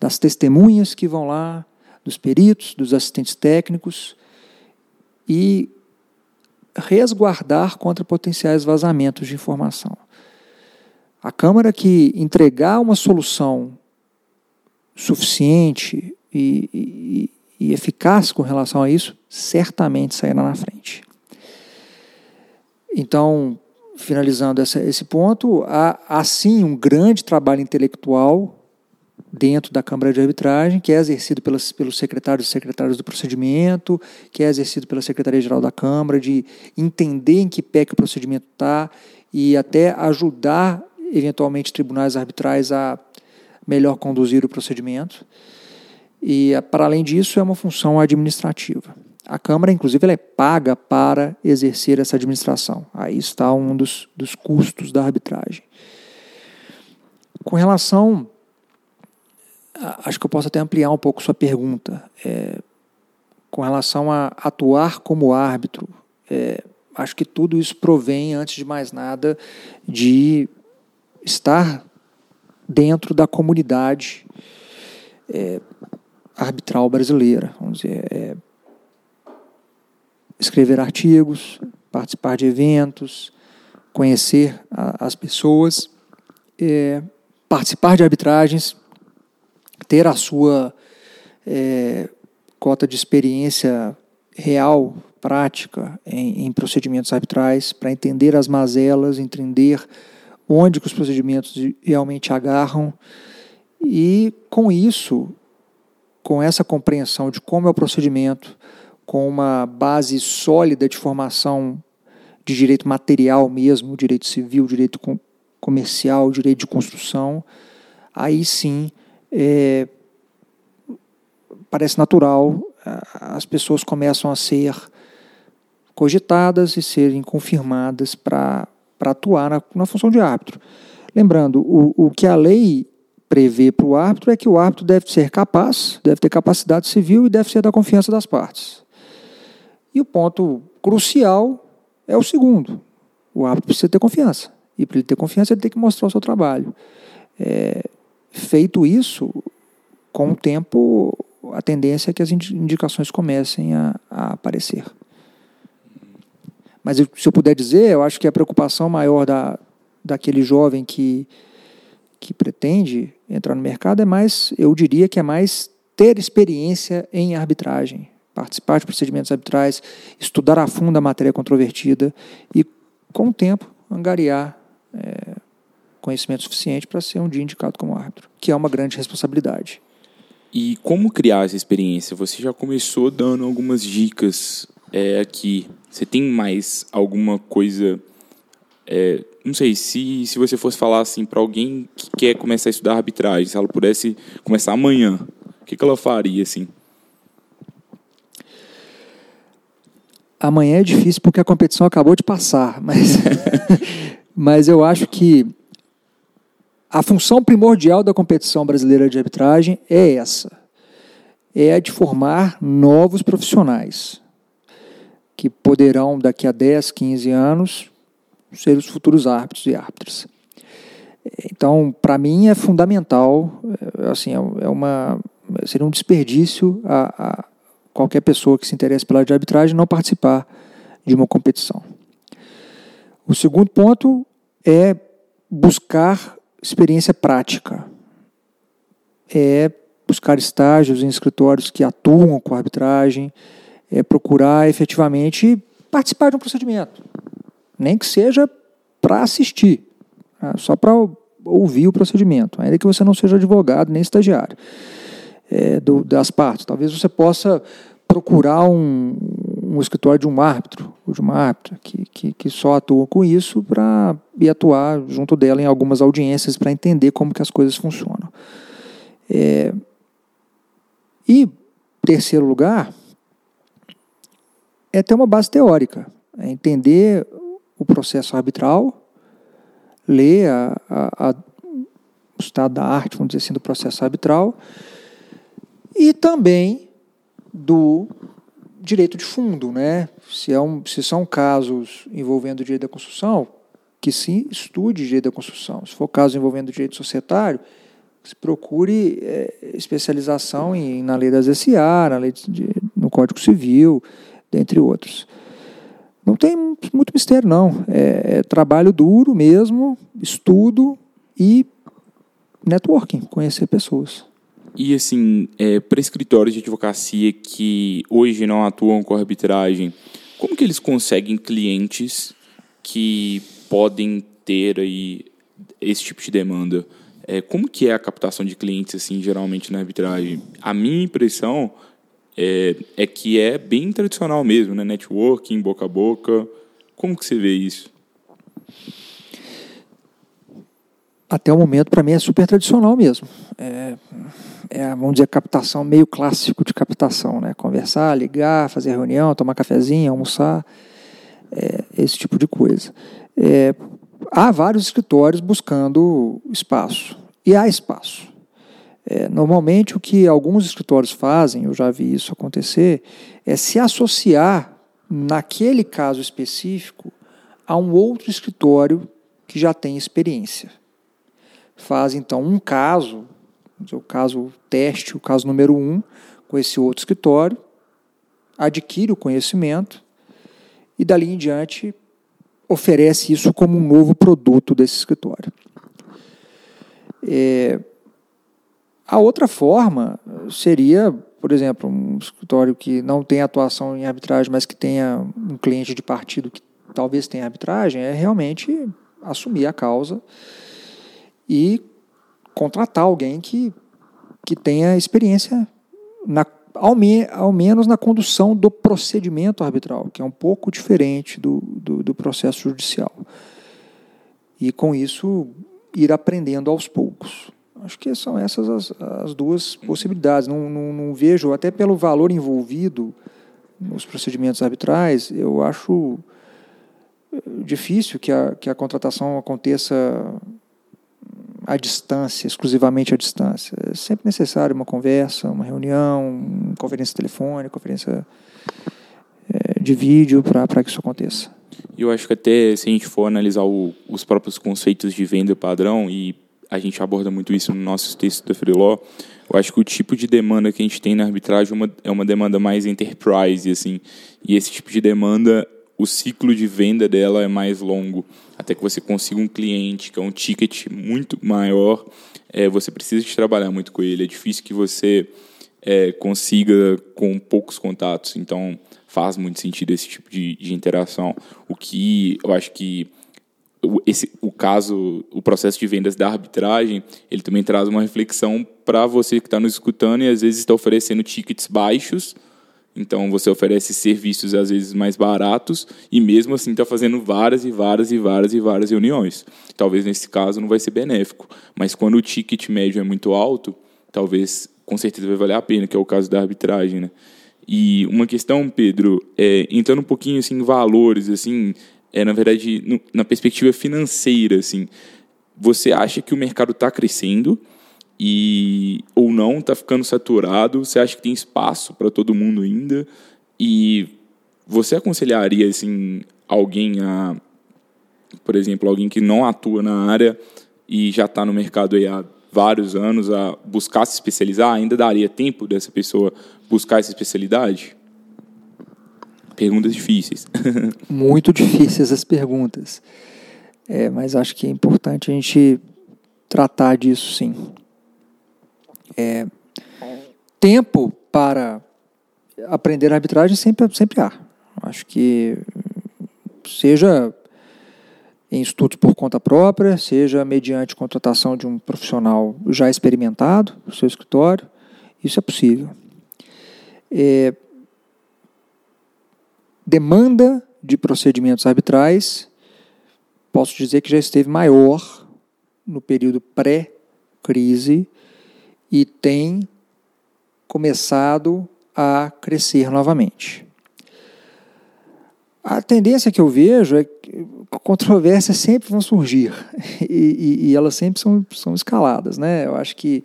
das testemunhas que vão lá, dos peritos, dos assistentes técnicos e resguardar contra potenciais vazamentos de informação. A Câmara que entregar uma solução suficiente e, e, e eficaz com relação a isso, certamente sairá na frente. Então, finalizando essa, esse ponto, há, há sim um grande trabalho intelectual dentro da Câmara de Arbitragem, que é exercido pelas, pelos secretários e secretários do procedimento, que é exercido pela Secretaria-Geral da Câmara, de entender em que pé que o procedimento está e até ajudar, eventualmente, tribunais arbitrais a melhor conduzir o procedimento. E, para além disso, é uma função administrativa. A Câmara, inclusive, ela é paga para exercer essa administração. Aí está um dos, dos custos da arbitragem. Com relação. Acho que eu posso até ampliar um pouco sua pergunta. É, com relação a atuar como árbitro, é, acho que tudo isso provém, antes de mais nada, de estar dentro da comunidade é, arbitral brasileira. Vamos dizer, é, escrever artigos, participar de eventos, conhecer a, as pessoas, é, participar de arbitragens, ter a sua é, cota de experiência real, prática em, em procedimentos arbitrais, para entender as mazelas, entender onde que os procedimentos realmente agarram. E com isso, com essa compreensão de como é o procedimento, com uma base sólida de formação de direito material mesmo, direito civil, direito comercial, direito de construção, aí sim é, parece natural, as pessoas começam a ser cogitadas e serem confirmadas para atuar na, na, função de árbitro. Lembrando, o, o que a lei prevê para o árbitro é que o árbitro deve ser capaz, deve ter capacidade civil e deve ser da confiança das partes. E o ponto crucial é o segundo. O árbitro precisa ter confiança. E para ele ter confiança, ele tem que mostrar o seu trabalho. É, feito isso, com o tempo, a tendência é que as indicações comecem a, a aparecer. Mas se eu puder dizer, eu acho que a preocupação maior da, daquele jovem que, que pretende entrar no mercado é mais, eu diria que é mais ter experiência em arbitragem, participar de procedimentos arbitrais, estudar a fundo a matéria controvertida e, com o tempo, angariar é, conhecimento suficiente para ser um dia indicado como árbitro, que é uma grande responsabilidade. E como criar essa experiência? Você já começou dando algumas dicas é, aqui. Você tem mais alguma coisa? É, não sei, se, se você fosse falar assim para alguém que quer começar a estudar arbitragem, se ela pudesse começar amanhã, o que, que ela faria assim? Amanhã é difícil porque a competição acabou de passar, mas, mas eu acho que a função primordial da competição brasileira de arbitragem é essa: é a de formar novos profissionais que poderão, daqui a 10, 15 anos, ser os futuros árbitros e árbitras. Então, para mim é fundamental, é, assim, é uma, seria um desperdício a, a qualquer pessoa que se interesse pela de arbitragem não participar de uma competição. O segundo ponto é buscar experiência prática. É buscar estágios em escritórios que atuam com arbitragem, é procurar efetivamente participar de um procedimento, nem que seja para assistir, né? só para ouvir o procedimento, ainda que você não seja advogado nem estagiário é, do, das partes. Talvez você possa procurar um, um escritório de um árbitro, ou de uma árbitra, que, que, que só atua com isso para ir atuar junto dela em algumas audiências para entender como que as coisas funcionam. É, e, terceiro lugar, é ter uma base teórica, é entender o processo arbitral, ler a, a, a, o estado da arte, vamos dizer assim, do processo arbitral, e também do direito de fundo, né? Se, é um, se são casos envolvendo o direito da construção, que se estude direito da construção. Se for caso envolvendo direito societário, se procure é, especialização em, na lei das SA, na lei de, no Código Civil, dentre outros. Não tem muito mistério, não. É, é trabalho duro mesmo, estudo e networking, conhecer pessoas. E assim, é, para escritórios de advocacia que hoje não atuam com arbitragem, como que eles conseguem clientes que podem ter aí esse tipo de demanda? É, como que é a captação de clientes assim geralmente na arbitragem? A minha impressão é, é que é bem tradicional mesmo, né? Networking, boca a boca. Como que você vê isso? Até o momento, para mim, é super tradicional mesmo. É, é, vamos dizer, captação meio clássico de captação, né? Conversar, ligar, fazer reunião, tomar cafezinho, almoçar, é, esse tipo de coisa. É, há vários escritórios buscando espaço, e há espaço. É, normalmente, o que alguns escritórios fazem, eu já vi isso acontecer, é se associar, naquele caso específico, a um outro escritório que já tem experiência. Faz, então, um caso o caso teste, o caso número um, com esse outro escritório, adquire o conhecimento e dali em diante oferece isso como um novo produto desse escritório. É, a outra forma seria, por exemplo, um escritório que não tem atuação em arbitragem, mas que tenha um cliente de partido que talvez tenha arbitragem, é realmente assumir a causa e contratar alguém que, que tenha experiência, na, ao, me, ao menos na condução do procedimento arbitral, que é um pouco diferente do, do, do processo judicial. E com isso ir aprendendo aos poucos. Acho que são essas as, as duas possibilidades. Não, não, não, vejo, até pelo valor envolvido nos procedimentos arbitrais, eu acho eh, difícil que a, que a contratação aconteça à distância, exclusivamente à distância. É sempre necessário uma conversa, uma reunião, uma conferência telefônica, conferência é, de vídeo para que isso aconteça. Eu acho que até se a gente for analisar o, os próprios conceitos de venda padrão, e a gente aborda muito isso no nosso texto da Freeló, eu acho que o tipo de demanda que a gente tem na arbitragem é uma, é uma demanda mais enterprise, assim, e esse tipo de demanda o ciclo de venda dela é mais longo. Até que você consiga um cliente que é um ticket muito maior, é, você precisa de trabalhar muito com ele. É difícil que você é, consiga com poucos contatos. Então, faz muito sentido esse tipo de, de interação. O que eu acho que esse, o caso, o processo de vendas da arbitragem, ele também traz uma reflexão para você que está nos escutando e às vezes está oferecendo tickets baixos então você oferece serviços às vezes mais baratos e mesmo assim está fazendo várias e várias e várias e várias reuniões. Talvez nesse caso não vai ser benéfico, mas quando o ticket médio é muito alto, talvez com certeza vai valer a pena, que é o caso da arbitragem, né? E uma questão, Pedro, é, entrando um pouquinho assim em valores, assim, é na verdade no, na perspectiva financeira, assim, você acha que o mercado está crescendo? e ou não está ficando saturado? Você acha que tem espaço para todo mundo ainda? E você aconselharia assim alguém a, por exemplo, alguém que não atua na área e já está no mercado há vários anos a buscar se especializar? Ainda daria tempo dessa pessoa buscar essa especialidade? Perguntas difíceis. Muito difíceis as perguntas. É, mas acho que é importante a gente tratar disso sim. É, tempo para aprender arbitragem sempre, sempre há. Acho que seja em estudos por conta própria, seja mediante contratação de um profissional já experimentado no seu escritório, isso é possível. É, demanda de procedimentos arbitrais, posso dizer que já esteve maior no período pré-crise e tem começado a crescer novamente. A tendência que eu vejo é que controvérsias sempre vão surgir e, e, e elas sempre são, são escaladas. Né? Eu acho que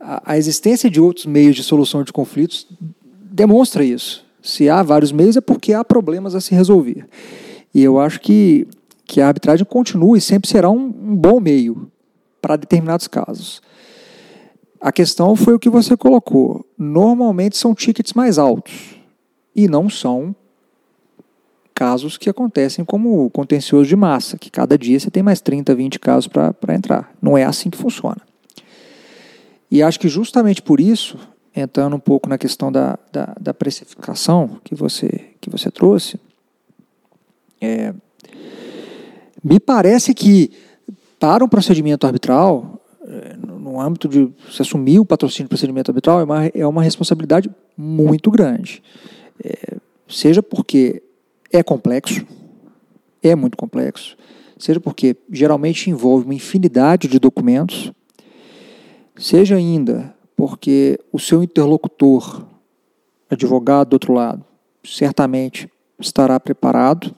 a, a existência de outros meios de solução de conflitos demonstra isso. Se há vários meios é porque há problemas a se resolver. E eu acho que, que a arbitragem continua e sempre será um, um bom meio para determinados casos. A questão foi o que você colocou. Normalmente são tickets mais altos e não são casos que acontecem como contencioso de massa, que cada dia você tem mais 30, 20 casos para entrar. Não é assim que funciona. E acho que justamente por isso, entrando um pouco na questão da, da, da precificação que você, que você trouxe, é, me parece que para um procedimento arbitral, é, no âmbito de se assumir o patrocínio do procedimento arbitral, é uma, é uma responsabilidade muito grande. É, seja porque é complexo, é muito complexo, seja porque geralmente envolve uma infinidade de documentos, seja ainda porque o seu interlocutor, advogado do outro lado, certamente estará preparado,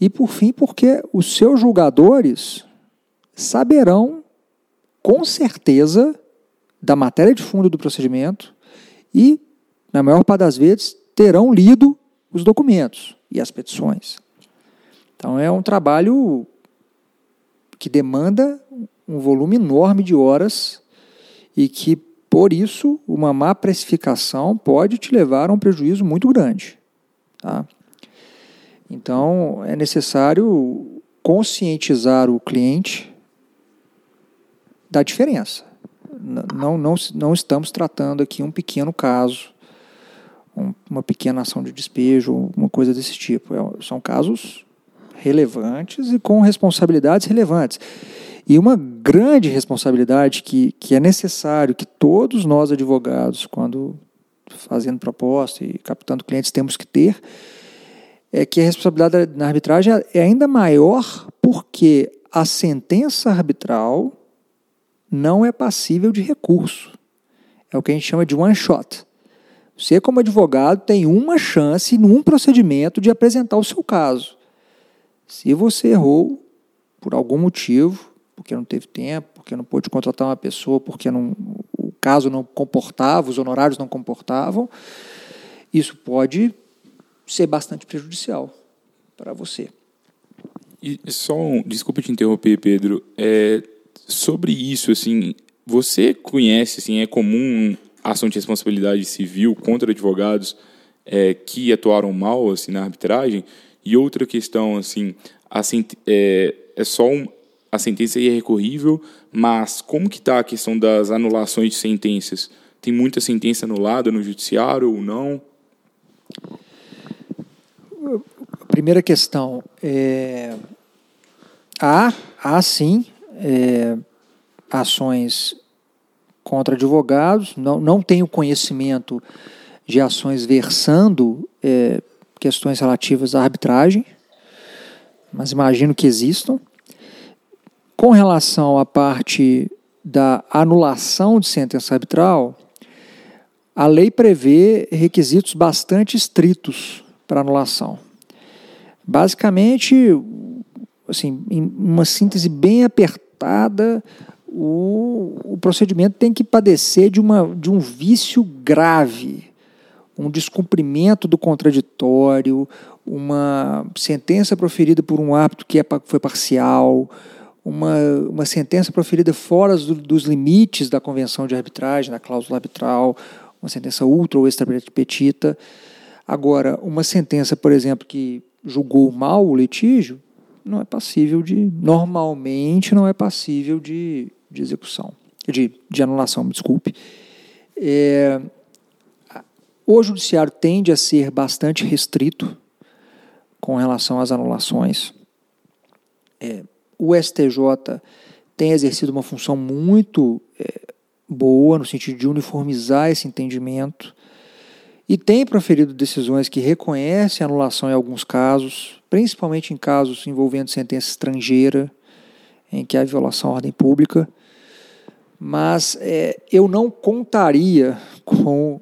e por fim, porque os seus julgadores saberão com certeza da matéria de fundo do procedimento e, na maior parte das vezes, terão lido os documentos e as petições. Então é um trabalho que demanda um volume enorme de horas e que, por isso, uma má precificação pode te levar a um prejuízo muito grande. Tá? Então é necessário conscientizar o cliente da diferença. Não, não, não estamos tratando aqui um pequeno caso uma pequena ação de despejo, uma coisa desse tipo. É, são casos relevantes e com responsabilidades relevantes. E uma grande responsabilidade que, que é necessário que todos nós advogados, quando fazendo proposta e captando clientes, temos que ter, é que a responsabilidade na arbitragem é ainda maior porque a sentença arbitral não é passível de recurso. É o que a gente chama de one shot. Você, como advogado, tem uma chance num procedimento de apresentar o seu caso. Se você errou por algum motivo, porque não teve tempo, porque não pôde contratar uma pessoa, porque não, o caso não comportava, os honorários não comportavam, isso pode ser bastante prejudicial para você. E só, um, desculpa te interromper, Pedro. É, sobre isso, assim, você conhece, assim, é comum ação de responsabilidade civil contra advogados é, que atuaram mal assim na arbitragem e outra questão assim a, é, é só um, a sentença é irrecorrível mas como que está a questão das anulações de sentenças tem muita sentença anulada no judiciário ou não primeira questão é, há há sim é, ações contra advogados, não, não tenho conhecimento de ações versando é, questões relativas à arbitragem, mas imagino que existam. Com relação à parte da anulação de sentença arbitral, a lei prevê requisitos bastante estritos para anulação. Basicamente, assim, em uma síntese bem apertada, o, o procedimento tem que padecer de, uma, de um vício grave, um descumprimento do contraditório, uma sentença proferida por um árbitro que é, foi parcial, uma, uma sentença proferida fora do, dos limites da convenção de arbitragem, da cláusula arbitral, uma sentença ultra ou extra petita. Agora, uma sentença, por exemplo, que julgou mal o litígio, não é passível de, normalmente não é passível de, de execução, de, de anulação, me desculpe. É, o judiciário tende a ser bastante restrito com relação às anulações. É, o STJ tem exercido uma função muito é, boa no sentido de uniformizar esse entendimento e tem proferido decisões que reconhecem anulação em alguns casos, principalmente em casos envolvendo sentença estrangeira, em que há violação à ordem pública. Mas é, eu não contaria com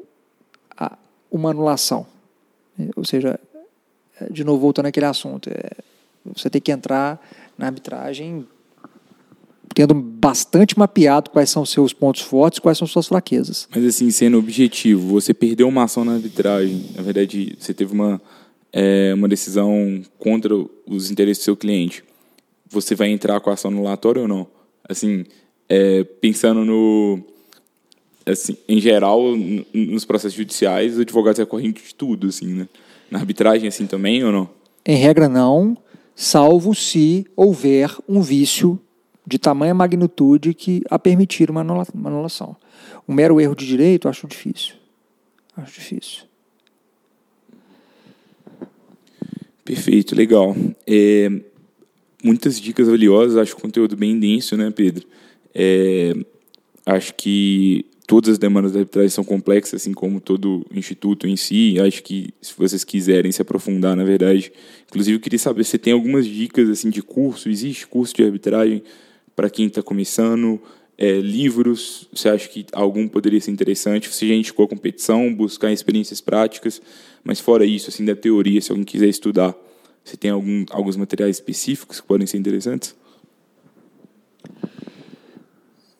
a, uma anulação. Ou seja, de novo, voltando àquele assunto, é, você tem que entrar na arbitragem tendo bastante mapeado quais são seus pontos fortes, quais são as suas fraquezas. Mas assim, sendo objetivo, você perdeu uma ação na arbitragem, na verdade, você teve uma, é, uma decisão contra os interesses do seu cliente. Você vai entrar com a ação anulatória ou não? Assim, é, pensando no assim, em geral, nos processos judiciais, os advogados recorrem de tudo, assim, né? Na arbitragem, assim, também ou não? Em regra, não, salvo se houver um vício de tamanha magnitude que a permitir uma anulação. Um mero erro de direito, acho difícil. Acho difícil. Perfeito, legal. É, muitas dicas valiosas, acho o conteúdo bem denso, né, Pedro? É, acho que todas as demandas da arbitragem são complexas, assim como todo instituto em si. Acho que se vocês quiserem se aprofundar, na verdade, inclusive eu queria saber se tem algumas dicas assim de curso. Existe curso de arbitragem para quem está começando? É, livros, você acha que algum poderia ser interessante? Você já indicou a competição, buscar experiências práticas, mas fora isso, assim, da teoria, se alguém quiser estudar, você tem algum, alguns materiais específicos que podem ser interessantes?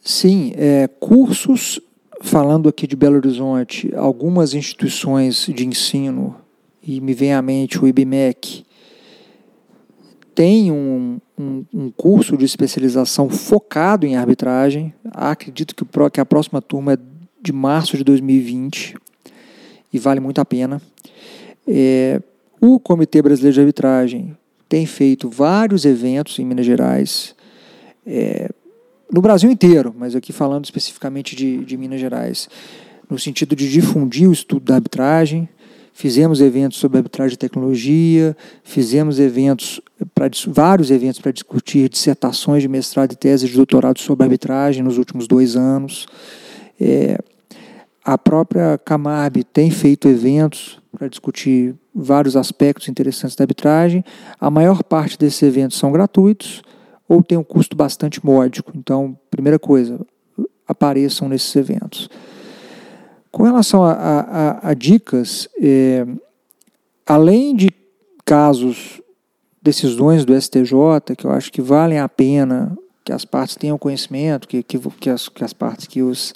Sim, é, cursos, falando aqui de Belo Horizonte, algumas instituições de ensino, e me vem à mente o IBMEC, tem um, um, um, curso de especialização focado em arbitragem. Acredito que, que a próxima turma é de março de 2020 e vale muito a pena. É, o Comitê Brasileiro de Arbitragem tem feito vários eventos em Minas Gerais, é, no Brasil inteiro, mas aqui falando especificamente de, de Minas Gerais, no sentido de difundir o estudo da arbitragem, Fizemos eventos sobre arbitragem e tecnologia, fizemos eventos para vários eventos para discutir dissertações de mestrado e tese de doutorado sobre arbitragem nos últimos dois anos. É, a própria Camarb tem feito eventos para discutir vários aspectos interessantes da arbitragem. A maior parte desses eventos são gratuitos ou tem um custo bastante módico. Então, primeira coisa, apareçam nesses eventos. Com relação a, a, a dicas, é, além de casos, decisões do STJ, que eu acho que valem a pena que as partes tenham conhecimento, que, que, que, as, que as partes, que os,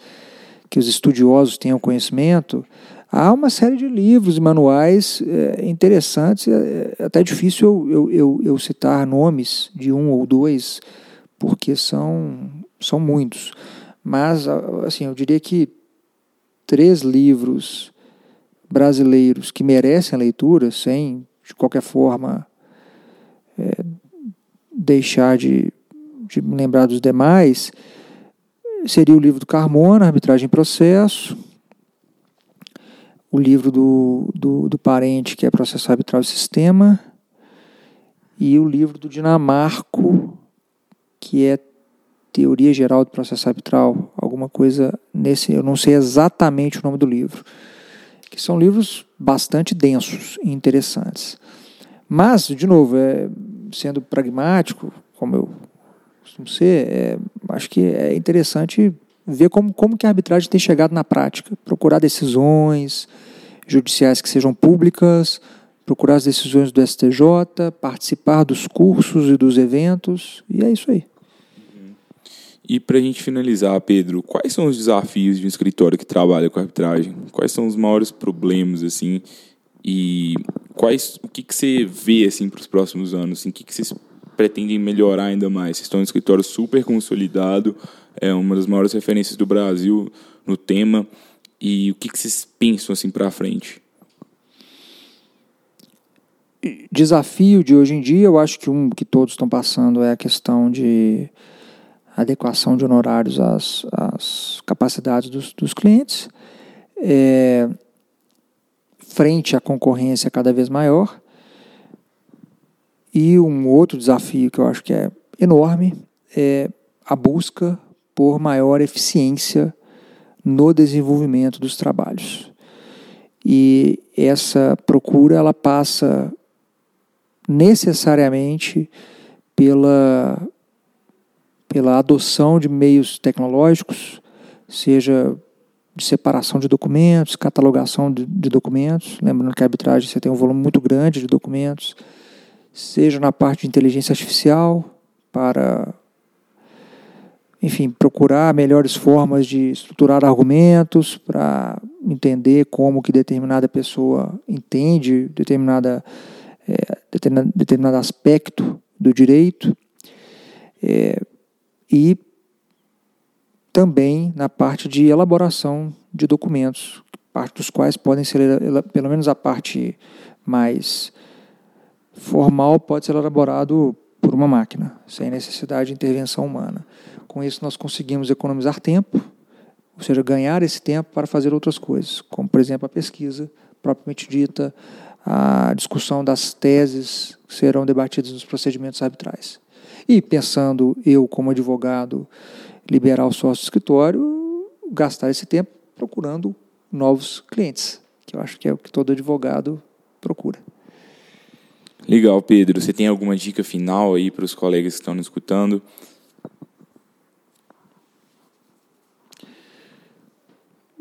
que os estudiosos tenham conhecimento, há uma série de livros e manuais é, interessantes. É, é até difícil eu, eu, eu, citar nomes de um ou dois, porque são, são muitos. Mas, assim, eu diria que três livros brasileiros que merecem a leitura, sem, de qualquer forma, é, deixar de, de lembrar dos demais, seria o livro do Carmona, Arbitragem e Processo, o livro do, do, do Parente, que é Processo Arbitral e Sistema, e o livro do Dinamarco, que é Teoria Geral do Processo Arbitral, alguma coisa nesse, eu não sei exatamente o nome do livro, que são livros bastante densos e interessantes. Mas, de novo, é, sendo pragmático, como eu costumo ser, é, acho que é interessante ver como, como que a arbitragem tem chegado na prática, procurar decisões judiciais que sejam públicas, procurar as decisões do STJ, participar dos cursos e dos eventos, e é isso aí. E para a gente finalizar, Pedro, quais são os desafios de um escritório que trabalha com arbitragem? Quais são os maiores problemas assim? E quais, o que, que você vê assim para os próximos anos? Assim, o que, que vocês pretendem melhorar ainda mais? Estão em um escritório super consolidado, é uma das maiores referências do Brasil no tema. E o que, que vocês pensam assim para frente? Desafio de hoje em dia, eu acho que um que todos estão passando é a questão de adequação de honorários às, às capacidades dos, dos clientes, é, frente à concorrência cada vez maior. E um outro desafio que eu acho que é enorme é a busca por maior eficiência no desenvolvimento dos trabalhos. E essa procura ela passa necessariamente pela, pela adoção de meios tecnológicos, seja de separação de documentos, catalogação de, de, documentos, lembrando que a arbitragem você tem um volume muito grande de documentos, seja na parte de inteligência artificial, para enfim, procurar melhores formas de estruturar argumentos para entender como que determinada pessoa entende determinada, é, determinado, aspecto do direito é, e também na parte de elaboração de documentos, parte dos quais podem ser, pelo menos a parte mais formal, pode ser elaborado por uma máquina, sem necessidade de intervenção humana. Com isso, nós conseguimos economizar tempo, ou seja, ganhar esse tempo para fazer outras coisas, como, por exemplo, a pesquisa propriamente dita, a discussão das teses que serão debatidas nos procedimentos arbitrais. E pensando eu, como advogado, liberar o sócio escritório, gastar esse tempo procurando novos clientes, que eu acho que é o que todo advogado. Legal, Pedro. Você tem alguma dica final aí para os colegas que estão nos escutando?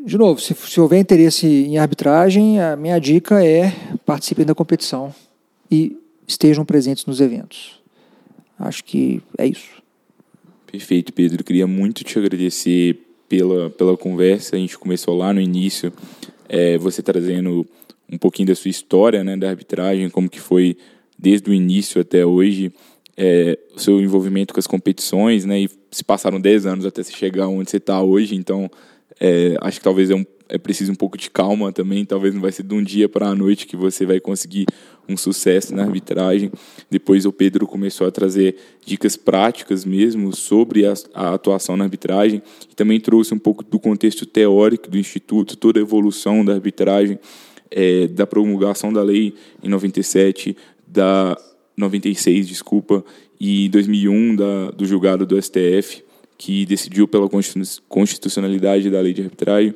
De novo, se, se houver interesse em arbitragem, a minha dica é participem da competição e estejam presentes nos eventos. Acho que é isso. Perfeito, Pedro. queria muito te agradecer pela, pela conversa. A gente começou lá no início, é, você trazendo um pouquinho da sua história né, da arbitragem, como que foi desde o início até hoje, é, o seu envolvimento com as competições, né, e se passaram 10 anos até você chegar onde você está hoje, então é, acho que talvez é, um, é preciso um pouco de calma também. Talvez não vai ser de um dia para a noite que você vai conseguir um sucesso na arbitragem. Depois o Pedro começou a trazer dicas práticas mesmo sobre a, a atuação na arbitragem e também trouxe um pouco do contexto teórico do Instituto, toda a evolução da arbitragem, é, da promulgação da lei em 97, da 96, desculpa, e 2001 da, do julgado do STF que decidiu pela constitucionalidade da lei de arbitragem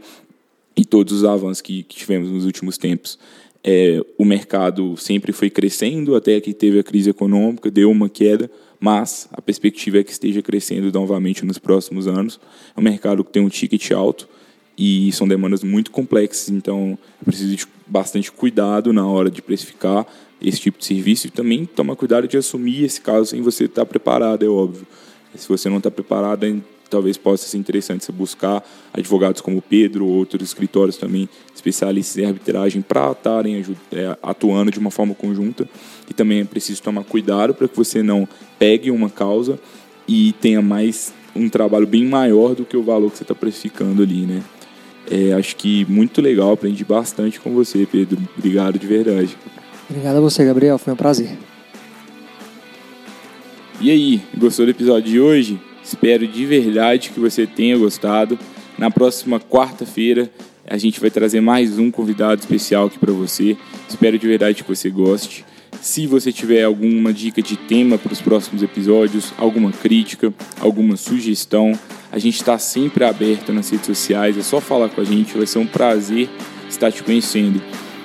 e todos os avanços que, que tivemos nos últimos tempos. É, o mercado sempre foi crescendo até que teve a crise econômica, deu uma queda, mas a perspectiva é que esteja crescendo novamente nos próximos anos. É um mercado que tem um ticket alto e são demandas muito complexas, então precisa de bastante cuidado na hora de precificar esse tipo de serviço e também tomar cuidado de assumir esse caso sem você estar preparado, é óbvio. Se você não está preparado, talvez possa ser interessante você buscar advogados como o Pedro ou outros escritórios também especialistas em arbitragem para estarem é, atuando de uma forma conjunta. E também é preciso tomar cuidado para que você não pegue uma causa e tenha mais um trabalho bem maior do que o valor que você está precificando ali, né? É, acho que muito legal, aprendi bastante com você, Pedro. Obrigado de verdade. Obrigado a você, Gabriel. Foi um prazer. E aí, gostou do episódio de hoje? Espero de verdade que você tenha gostado. Na próxima quarta-feira a gente vai trazer mais um convidado especial aqui para você. Espero de verdade que você goste. Se você tiver alguma dica de tema para os próximos episódios, alguma crítica, alguma sugestão, a gente está sempre aberto nas redes sociais. É só falar com a gente, vai ser um prazer estar te conhecendo.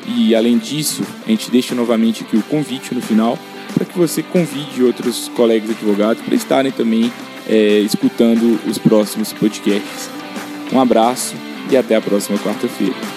E além disso, a gente deixa novamente aqui o convite no final para que você convide outros colegas advogados para estarem também é, escutando os próximos podcasts. Um abraço e até a próxima quarta-feira.